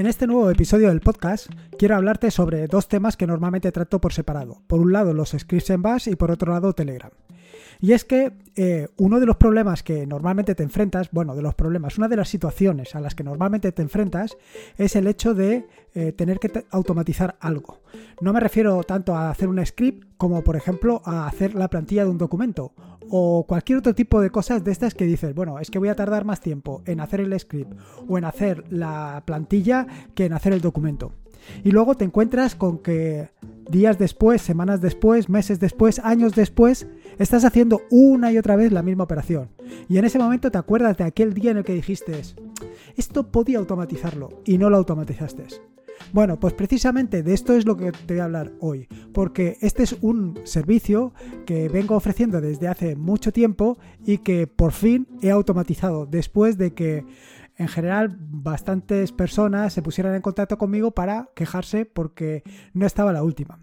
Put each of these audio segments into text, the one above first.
En este nuevo episodio del podcast quiero hablarte sobre dos temas que normalmente trato por separado. Por un lado los scripts en Bash y por otro lado Telegram. Y es que eh, uno de los problemas que normalmente te enfrentas, bueno, de los problemas, una de las situaciones a las que normalmente te enfrentas es el hecho de eh, tener que automatizar algo. No me refiero tanto a hacer un script como, por ejemplo, a hacer la plantilla de un documento o cualquier otro tipo de cosas de estas que dices, bueno, es que voy a tardar más tiempo en hacer el script o en hacer la plantilla que en hacer el documento. Y luego te encuentras con que días después, semanas después, meses después, años después, estás haciendo una y otra vez la misma operación. Y en ese momento te acuerdas de aquel día en el que dijiste, esto podía automatizarlo y no lo automatizaste. Bueno, pues precisamente de esto es lo que te voy a hablar hoy, porque este es un servicio que vengo ofreciendo desde hace mucho tiempo y que por fin he automatizado después de que en general bastantes personas se pusieran en contacto conmigo para quejarse porque no estaba la última.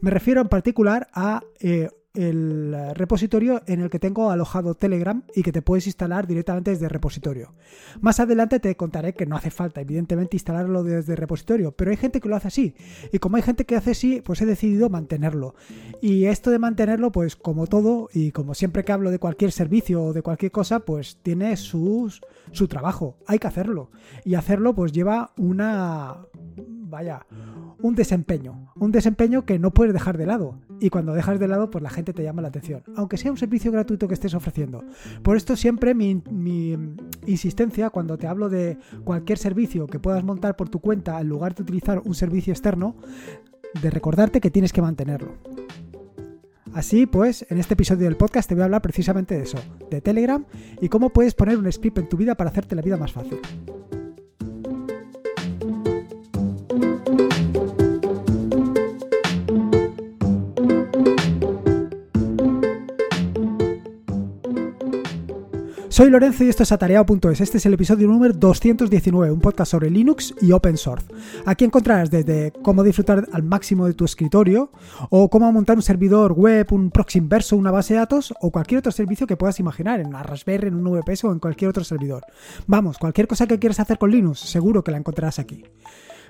Me refiero en particular a eh, el repositorio en el que tengo alojado Telegram y que te puedes instalar directamente desde el repositorio. Más adelante te contaré que no hace falta, evidentemente, instalarlo desde el repositorio, pero hay gente que lo hace así. Y como hay gente que hace así, pues he decidido mantenerlo. Y esto de mantenerlo, pues como todo, y como siempre que hablo de cualquier servicio o de cualquier cosa, pues tiene sus, su trabajo. Hay que hacerlo. Y hacerlo, pues lleva una. Vaya un desempeño, un desempeño que no puedes dejar de lado. Y cuando dejas de lado, pues la gente te llama la atención, aunque sea un servicio gratuito que estés ofreciendo. Por esto siempre mi, insistencia cuando te hablo de cualquier servicio que puedas montar por tu cuenta en lugar de utilizar un servicio externo, de recordarte que tienes que mantenerlo. Así pues, en este episodio del podcast te voy a hablar precisamente de eso, de Telegram y cómo puedes poner un script en tu vida para hacerte la vida más fácil. Soy Lorenzo y esto es atareado.es. Este es el episodio número 219, un podcast sobre Linux y Open Source. Aquí encontrarás desde cómo disfrutar al máximo de tu escritorio, o cómo montar un servidor web, un proxy inverso, una base de datos, o cualquier otro servicio que puedas imaginar, en una Raspberry, en un VPS o en cualquier otro servidor. Vamos, cualquier cosa que quieras hacer con Linux, seguro que la encontrarás aquí.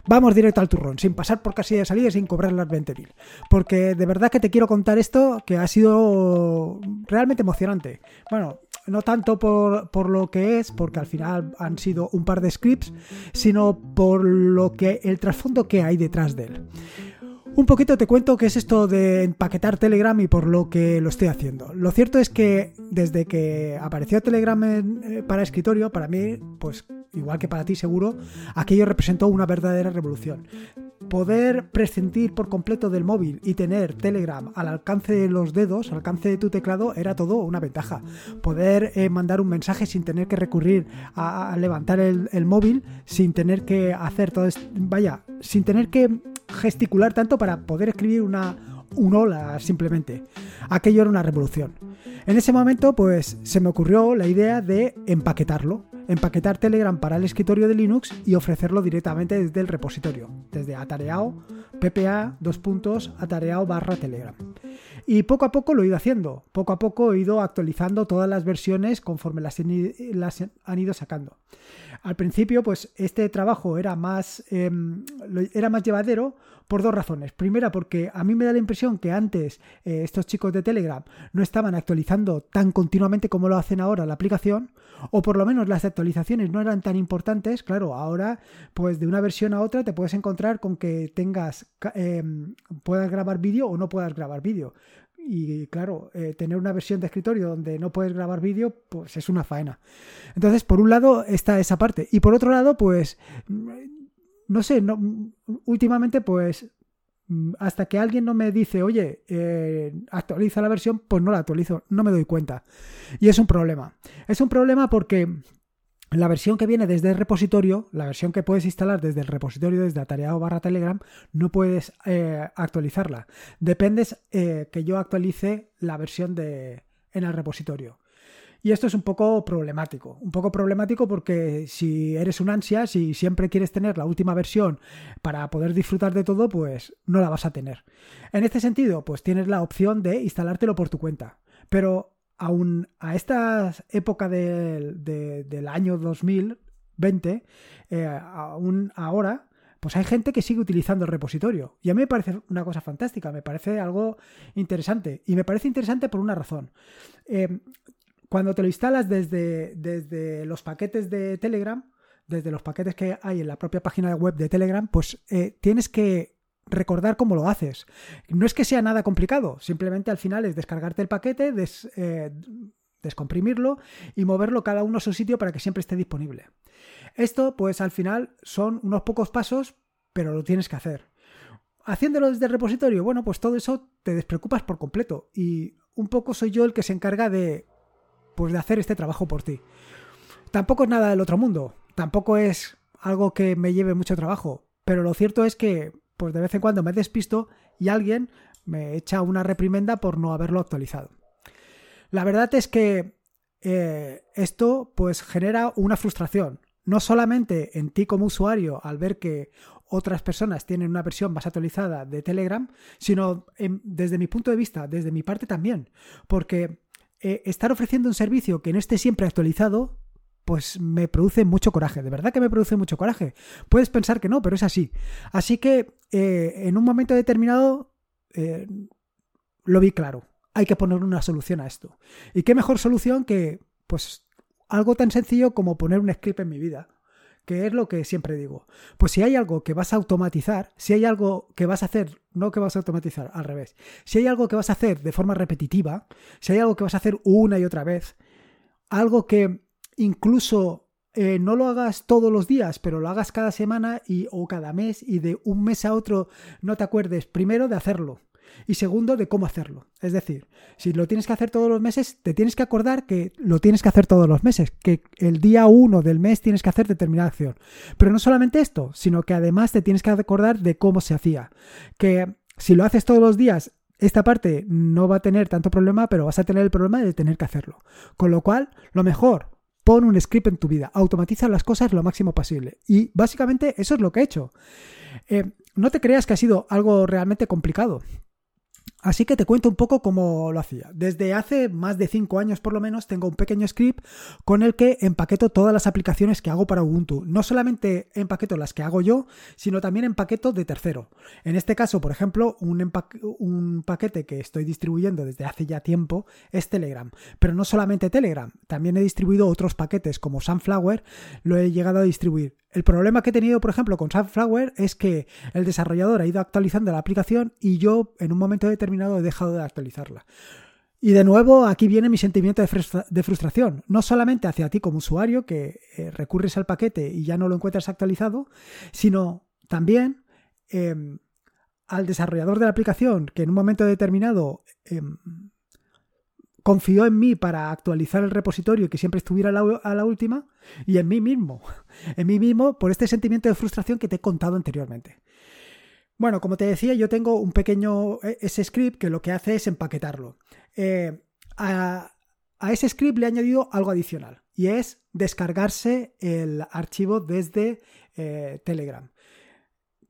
Vamos directo al turrón, sin pasar por casilla de salida y sin cobrar las 20.000. Porque de verdad que te quiero contar esto que ha sido realmente emocionante. Bueno, no tanto por, por, lo que es, porque al final han sido un par de scripts, sino por lo que el trasfondo que hay detrás de él. Un poquito te cuento qué es esto de empaquetar Telegram y por lo que lo estoy haciendo. Lo cierto es que desde que apareció Telegram eh, para escritorio, para mí, pues igual que para ti seguro, aquello representó una verdadera revolución poder prescindir por completo del móvil y tener Telegram al alcance de los dedos, al alcance de tu teclado, era todo una ventaja. Poder eh, mandar un mensaje sin tener que recurrir a, levantar el, móvil, sin tener que hacer todo esto, vaya, sin tener que gesticular tanto para poder escribir una, un hola simplemente. Aquello era una revolución. En ese momento, pues se me ocurrió la idea de empaquetarlo empaquetar Telegram para el escritorio de Linux y ofrecerlo directamente desde el repositorio, desde atareado, ppa, dos puntos, atareado barra Telegram. Y poco a poco lo he ido haciendo, poco a poco he ido actualizando todas las versiones conforme las, han ido sacando. Al principio, pues este trabajo era más, em, era más llevadero por dos razones. Primera, porque a mí me da la impresión que antes eh, estos chicos de Telegram no estaban actualizando tan continuamente como lo hacen ahora la aplicación, o por lo menos las actualizaciones no eran tan importantes. Claro, ahora, pues de una versión a otra te puedes encontrar con que tengas, em, puedas grabar vídeo o no puedas grabar vídeo. Y claro, eh, tener una versión de escritorio donde no puedes grabar vídeo, pues es una faena. Entonces, por un lado está esa parte. Y por otro lado, pues no sé, no, últimamente pues hasta que alguien no me dice, oye, eh, actualiza la versión, pues no la actualizo, no me doy cuenta. Y es un problema. Es un problema porque la versión que viene desde el repositorio, la versión que puedes instalar desde el repositorio, desde Atareado barra Telegram, no puedes eh, actualizarla. Dependes eh, que yo actualice la versión de, en el repositorio. Y esto es un poco problemático. Un poco problemático porque si eres un ansia, si siempre quieres tener la última versión para poder disfrutar de todo, pues no la vas a tener. En este sentido, pues tienes la opción de instalártelo por tu cuenta. Pero a esta época del año 2000, 20, eh, aún ahora, pues hay gente que sigue utilizando el repositorio. Y a mí me parece una cosa fantástica, me parece algo interesante. Y me parece interesante por una razón. Eh, cuando te lo instalas desde, desde los paquetes de Telegram, desde los paquetes que hay en la propia página web de Telegram, pues eh, tienes que recordar cómo lo haces. No es que sea nada complicado, simplemente al final es descargarte el paquete, eh, descomprimirlo y moverlo cada uno a su sitio para que siempre esté disponible. Esto, pues al final son unos pocos pasos, pero lo tienes que hacer. Haciéndolo desde el repositorio, bueno, pues todo eso te despreocupas por completo. Y un poco soy yo el que se encarga de, pues de hacer este trabajo por ti. Tampoco es nada del otro mundo, tampoco es algo que me lleve mucho trabajo, pero lo cierto es que, pues de vez en cuando me despisto y alguien me echa una reprimenda por no haberlo actualizado. La verdad es que eh, esto pues genera una frustración, no solamente en ti como usuario al ver que otras personas tienen una versión más actualizada de Telegram, sino desde mi punto de vista, desde mi parte también, porque eh, estar ofreciendo un servicio que no esté siempre actualizado, pues me produce mucho coraje, de verdad que me produce mucho coraje. Puedes pensar que no, pero es así. Así que eh, en un momento determinado eh, lo vi claro. Hay que poner una solución a esto. ¿Y qué mejor solución que pues algo tan sencillo como poner un script en mi vida, que es lo que siempre digo. Pues si hay algo que vas a automatizar, si hay algo que vas a hacer, no que vas a automatizar, al revés, si hay algo que vas a hacer de forma repetitiva, si hay algo que vas a hacer una y otra vez, algo que incluso eh, no lo hagas todos los días, pero lo hagas cada semana y, o cada mes y de un mes a otro no te acuerdes primero de hacerlo y segundo de cómo hacerlo. Es decir, si lo tienes que hacer todos los meses, te tienes que acordar que lo tienes que hacer todos los meses, que el día uno del mes tienes que hacer determinada acción. Pero no solamente esto, sino que además te tienes que acordar de cómo se hacía. Que si lo haces todos los días, esta parte no va a tener tanto problema, pero vas a tener el problema de tener que hacerlo. Con lo cual, lo mejor, pon un script en tu vida, automatiza las cosas lo máximo posible. Y básicamente eso es lo que he hecho. Eh, no te creas que ha sido algo realmente complicado. Así que te cuento un poco cómo lo hacía. Desde hace más de 5 años por lo menos tengo un pequeño script con el que empaqueto todas las aplicaciones que hago para Ubuntu. No solamente empaqueto las que hago yo, sino también empaqueto de tercero. En este caso, por ejemplo, un, un paquete que estoy distribuyendo desde hace ya tiempo es Telegram. Pero no solamente Telegram, también he distribuido otros paquetes como Sunflower, lo he llegado a distribuir. El problema que he tenido, por ejemplo, con Sunflower es que el desarrollador ha ido actualizando la aplicación y yo en un momento determinado he dejado de actualizarla. Y de nuevo, aquí viene mi sentimiento de, frustración, no solamente hacia ti como usuario, que eh, recurres al paquete y ya no lo encuentras actualizado, sino también em, al desarrollador de la aplicación, que en un momento determinado em, confió en mí para actualizar el repositorio y que siempre estuviera a la, última, y en mí mismo, en mí mismo por este sentimiento de frustración que te he contado anteriormente. Bueno, como te decía, yo tengo un pequeño e, ese script que lo que hace es empaquetarlo. Eh, a, ese script le he añadido algo adicional y es descargarse el archivo desde eh, Telegram.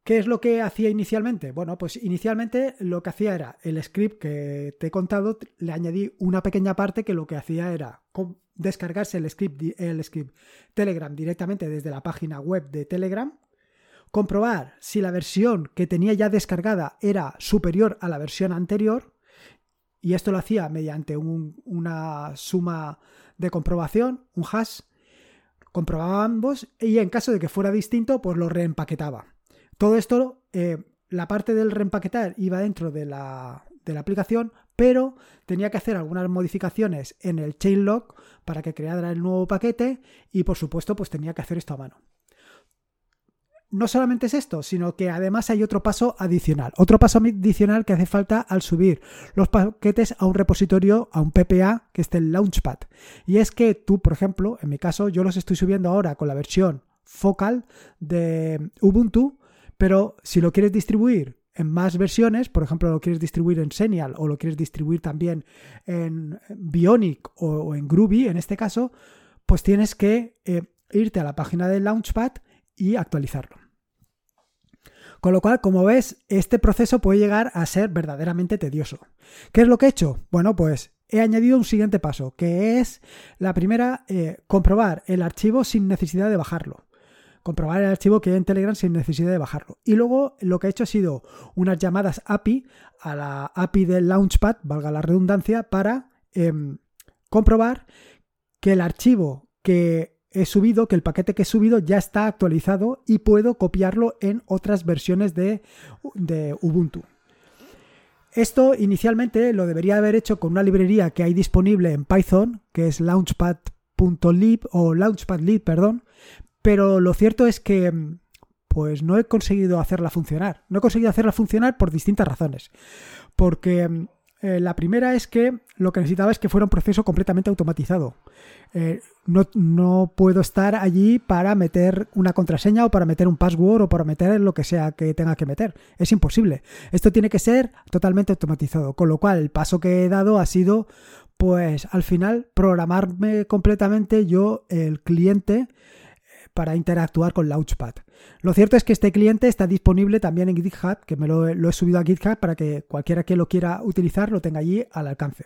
¿Qué es lo que hacía inicialmente? Bueno, pues inicialmente lo que hacía era el script que te he contado, le añadí una pequeña parte que lo que hacía era descargarse el script, el script Telegram directamente desde la página web de Telegram, comprobar si la versión que tenía ya descargada era superior a la versión anterior, y esto lo hacía mediante una suma de comprobación, un hash, comprobaba ambos y en caso de que fuera distinto, pues lo reempaquetaba. Todo esto, eh, la parte del reempaquetar iba dentro de la, de la aplicación, pero tenía que hacer algunas modificaciones en el chainlog para que creara el nuevo paquete y por supuesto pues tenía que hacer esto a mano. No solamente es esto, sino que además hay otro paso adicional. Otro paso adicional que hace falta al subir los paquetes a un repositorio, a un PPA, que esté el Launchpad. Y es que tú, por ejemplo, en mi caso, yo los estoy subiendo ahora con la versión focal de Ubuntu, pero si lo quieres distribuir en más versiones, por ejemplo, lo quieres distribuir en Senial o lo quieres distribuir también en Bionic o, en Groovy, en este caso, pues tienes que eh, irte a la página del Launchpad y actualizarlo. Con lo cual, como ves, este proceso puede llegar a ser verdaderamente tedioso. ¿Qué es lo que he hecho? Bueno, pues he añadido un siguiente paso, que es la primera, eh, comprobar el archivo sin necesidad de bajarlo. Comprobar el archivo que hay en Telegram sin necesidad de bajarlo. Y luego lo que he hecho ha sido unas llamadas API a la API del Launchpad, valga la redundancia, para em, comprobar que el archivo que he subido, que el paquete que he subido ya está actualizado y puedo copiarlo en otras versiones de, de Ubuntu. Esto inicialmente lo debería haber hecho con una librería que hay disponible en Python, que es launchpad.lib o launchpadlib, perdón, pero lo cierto es que pues no he conseguido hacerla funcionar. No he conseguido hacerla funcionar por distintas razones. Porque eh, la primera es que lo que necesitaba es que fuera un proceso completamente automatizado. Eh, no, puedo estar allí para meter una contraseña o para meter un password o para meter lo que sea que tenga que meter. Es imposible. Esto tiene que ser totalmente automatizado. Con lo cual, el paso que he dado ha sido, pues al final, programarme completamente yo, el cliente, para interactuar con Launchpad. Lo cierto es que este cliente está disponible también en GitHub, que me lo, he subido a GitHub para que cualquiera que lo quiera utilizar lo tenga allí al alcance.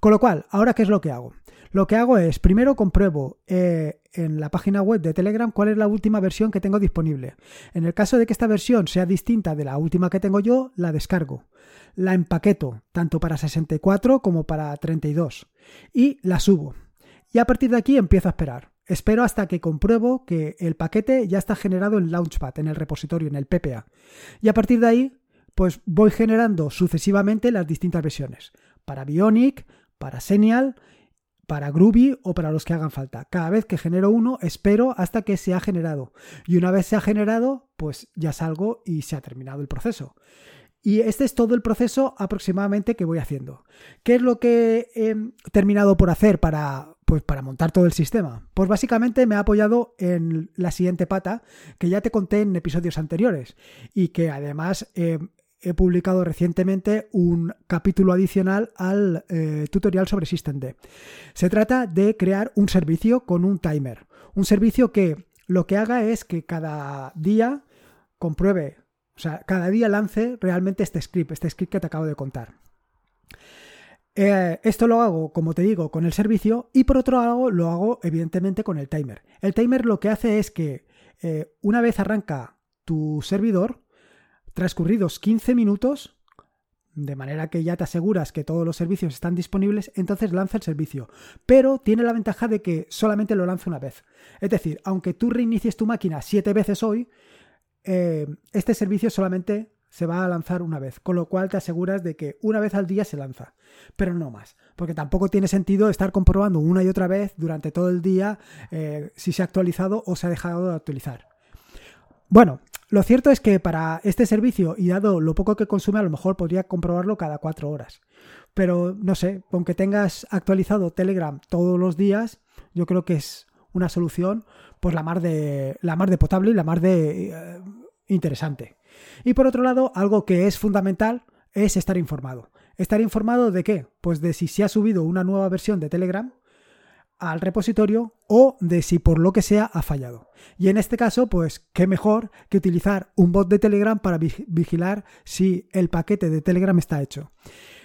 Con lo cual, ahora, ¿qué es lo que hago? Lo que hago es, primero compruebo eh, en la página web de Telegram cuál es la última versión que tengo disponible. En el caso de que esta versión sea distinta de la última que tengo yo, la descargo. La empaqueto, tanto para 64 como para 32. Y la subo. Y a partir de aquí empiezo a esperar. Espero hasta que compruebo que el paquete ya está generado en Launchpad, en el repositorio, en el PPA. Y a partir de ahí, pues voy generando sucesivamente las distintas versiones. Para Bionic, para Senial, para Groovy o para los que hagan falta. Cada vez que genero uno, espero hasta que se ha generado. Y una vez se ha generado, pues ya salgo y se ha terminado el proceso. Y este es todo el proceso aproximadamente que voy haciendo. ¿Qué es lo que he terminado por hacer para, pues para montar todo el sistema? Pues básicamente me ha apoyado en la siguiente pata que ya te conté en episodios anteriores y que además eh, he publicado recientemente un capítulo adicional al eh, tutorial sobre SystemD. Se trata de crear un servicio con un timer. Un servicio que lo que haga es que cada día compruebe, o sea, cada día lance realmente este script, este script que te acabo de contar. Eh, esto lo hago, como te digo, con el servicio y por otro lado lo hago evidentemente con el timer. El timer lo que hace es que eh, una vez arranca tu servidor, transcurridos 15 minutos, de manera que ya te aseguras que todos los servicios están disponibles, entonces lanza el servicio. Pero tiene la ventaja de que solamente lo lanza una vez. Es decir, aunque tú reinicies tu máquina siete veces hoy, eh, este servicio solamente se va a lanzar una vez, con lo cual te aseguras de que una vez al día se lanza, pero no más, porque tampoco tiene sentido estar comprobando una y otra vez durante todo el día eh, si se ha actualizado o se ha dejado de actualizar. Bueno, lo cierto es que para este servicio, y dado lo poco que consume, a lo mejor podría comprobarlo cada cuatro horas. Pero no sé, aunque tengas actualizado Telegram todos los días, yo creo que es una solución, pues la mar de, la mar de potable y la mar de eh, interesante. Y por otro lado, algo que es fundamental es estar informado. ¿Estar informado de qué? Pues de si se ha subido una nueva versión de Telegram al repositorio o de si por lo que sea ha fallado. Y en este caso, pues qué mejor que utilizar un bot de Telegram para vigilar si el paquete de Telegram está hecho.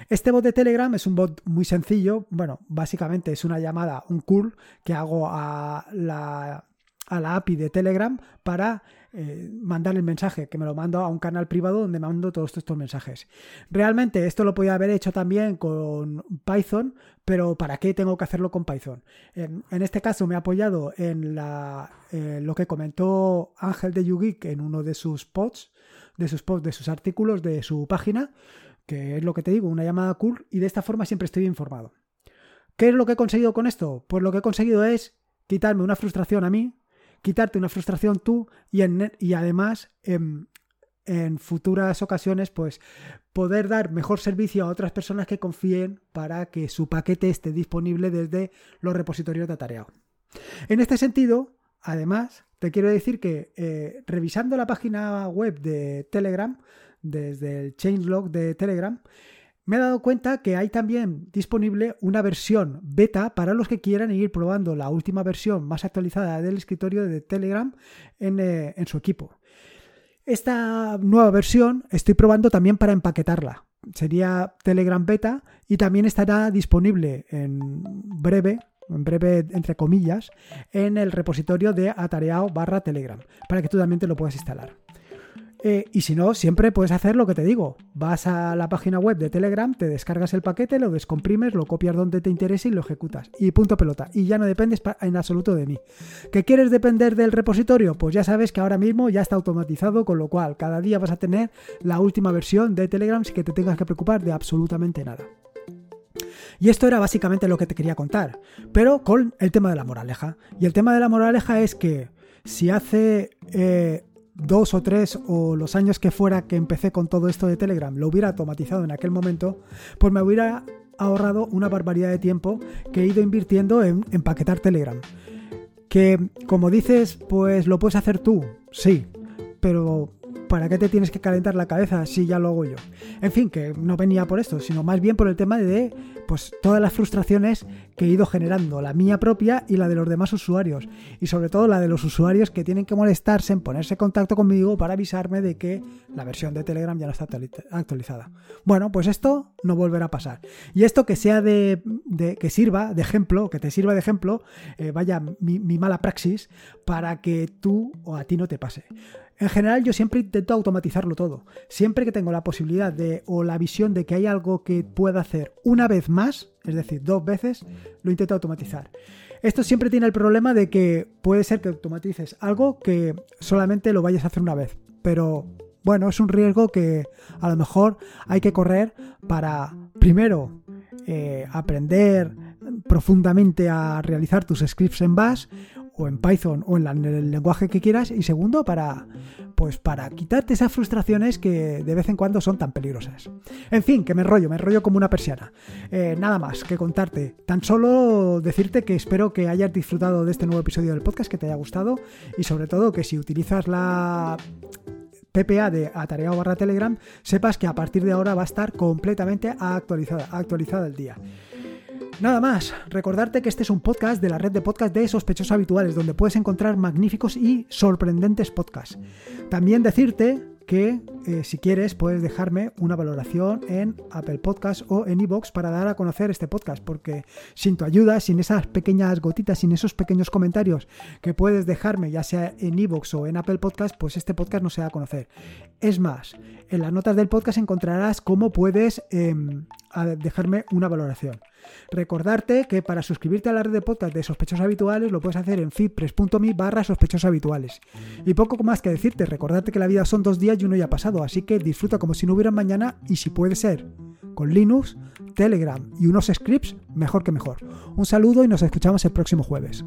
Este bot de Telegram es un bot muy sencillo, bueno, básicamente es una llamada, un curl que hago a la, a la API de Telegram para eh, mandar el mensaje, que me lo mando a un canal privado donde mando todos estos mensajes. Realmente esto lo podía haber hecho también con Python, pero ¿para qué tengo que hacerlo con Python? En, este caso me he apoyado en la, eh, lo que comentó Ángel de YouGeek en uno de sus posts, de sus posts, de sus artículos, de su página, que es lo que te digo, una llamada cool, y de esta forma siempre estoy informado. ¿Qué es lo que he conseguido con esto? Pues lo que he conseguido es quitarme una frustración a mí, quitarte una frustración tú y, en, y además en, futuras ocasiones pues poder dar mejor servicio a otras personas que confíen para que su paquete esté disponible desde los repositorios de Atareado. En este sentido, además, te quiero decir que eh, revisando la página web de Telegram, desde el changelog de Telegram, me he dado cuenta que hay también disponible una versión beta para los que quieran ir probando la última versión más actualizada del escritorio de Telegram en, eh, su equipo. Esta nueva versión estoy probando también para empaquetarla. sería Telegram Beta y también estará disponible en breve en breve entre comillas, en el repositorio de atareado barra Telegram, para que tú también te lo puedas instalar. Eh, y si no, siempre puedes hacer lo que te digo. Vas a la página web de Telegram, te descargas el paquete, lo descomprimes, lo copias donde te interese y lo ejecutas. Y punto pelota. Y ya no dependes en absoluto de mí. ¿Que quieres depender del repositorio? Pues ya sabes que ahora mismo ya está automatizado, con lo cual cada día vas a tener la última versión de Telegram sin que te tengas que preocupar de absolutamente nada. Y esto era básicamente lo que te quería contar, pero con el tema de la moraleja. Y el tema de la moraleja es que si hace eh, dos o tres o los años que fuera que empecé con todo esto de Telegram lo hubiera automatizado en aquel momento, pues me hubiera ahorrado una barbaridad de tiempo que he ido invirtiendo en empaquetar Telegram. Que como dices, pues lo puedes hacer tú, sí, pero ¿para qué te tienes que calentar la cabeza si ya lo hago yo? En fin, que no venía por esto, sino más bien por el tema de pues todas las frustraciones que he ido generando, la mía propia y la de los demás usuarios, y sobre todo la de los usuarios que tienen que molestarse en ponerse en contacto conmigo para avisarme de que la versión de Telegram ya no está actualizada. Bueno, pues esto no volverá a pasar. Y esto que sea de, que sirva de ejemplo, que te sirva de ejemplo, eh, vaya mi, mi mala praxis, para que tú o a ti no te pase. En general yo siempre intento automatizarlo todo. Siempre que tengo la posibilidad de o la visión de que hay algo que pueda hacer una vez más, es decir, dos veces, lo intento automatizar. Esto siempre tiene el problema de que puede ser que automatices algo que solamente lo vayas a hacer una vez. Pero bueno, es un riesgo que a lo mejor hay que correr para, primero, eh, aprender profundamente a realizar tus scripts en Bash o en Python o en, el lenguaje que quieras y segundo para pues para quitarte esas frustraciones que de vez en cuando son tan peligrosas. En fin, que me enrollo, me enrollo como una persiana. Eh, nada más que contarte, tan solo decirte que espero que hayas disfrutado de este nuevo episodio del podcast, que te haya gustado y sobre todo que si utilizas la PPA de Atareado barra Telegram, sepas que a partir de ahora va a estar completamente actualizada, actualizada el día. Nada más, recordarte que este es un podcast de la red de podcast de sospechosos habituales, donde puedes encontrar magníficos y sorprendentes podcasts. También decirte que eh, si quieres puedes dejarme una valoración en Apple Podcast o en iVoox para dar a conocer este podcast, porque sin tu ayuda, sin esas pequeñas gotitas, sin esos pequeños comentarios que puedes dejarme, ya sea en iVoox o en Apple Podcast, pues este podcast no se da a conocer. Es más, en las notas del podcast encontrarás cómo puedes em, dejarme una valoración. Recordarte que para suscribirte a la red de podcast de sospechosos habituales lo puedes hacer en feedpress.me barra sospechosos habituales. Y poco más que decirte, recordarte que la vida son dos días y uno ya ha pasado, así que disfruta como si no hubiera mañana y si puede ser con Linux, Telegram y unos scripts, mejor que mejor. Un saludo y nos escuchamos el próximo jueves.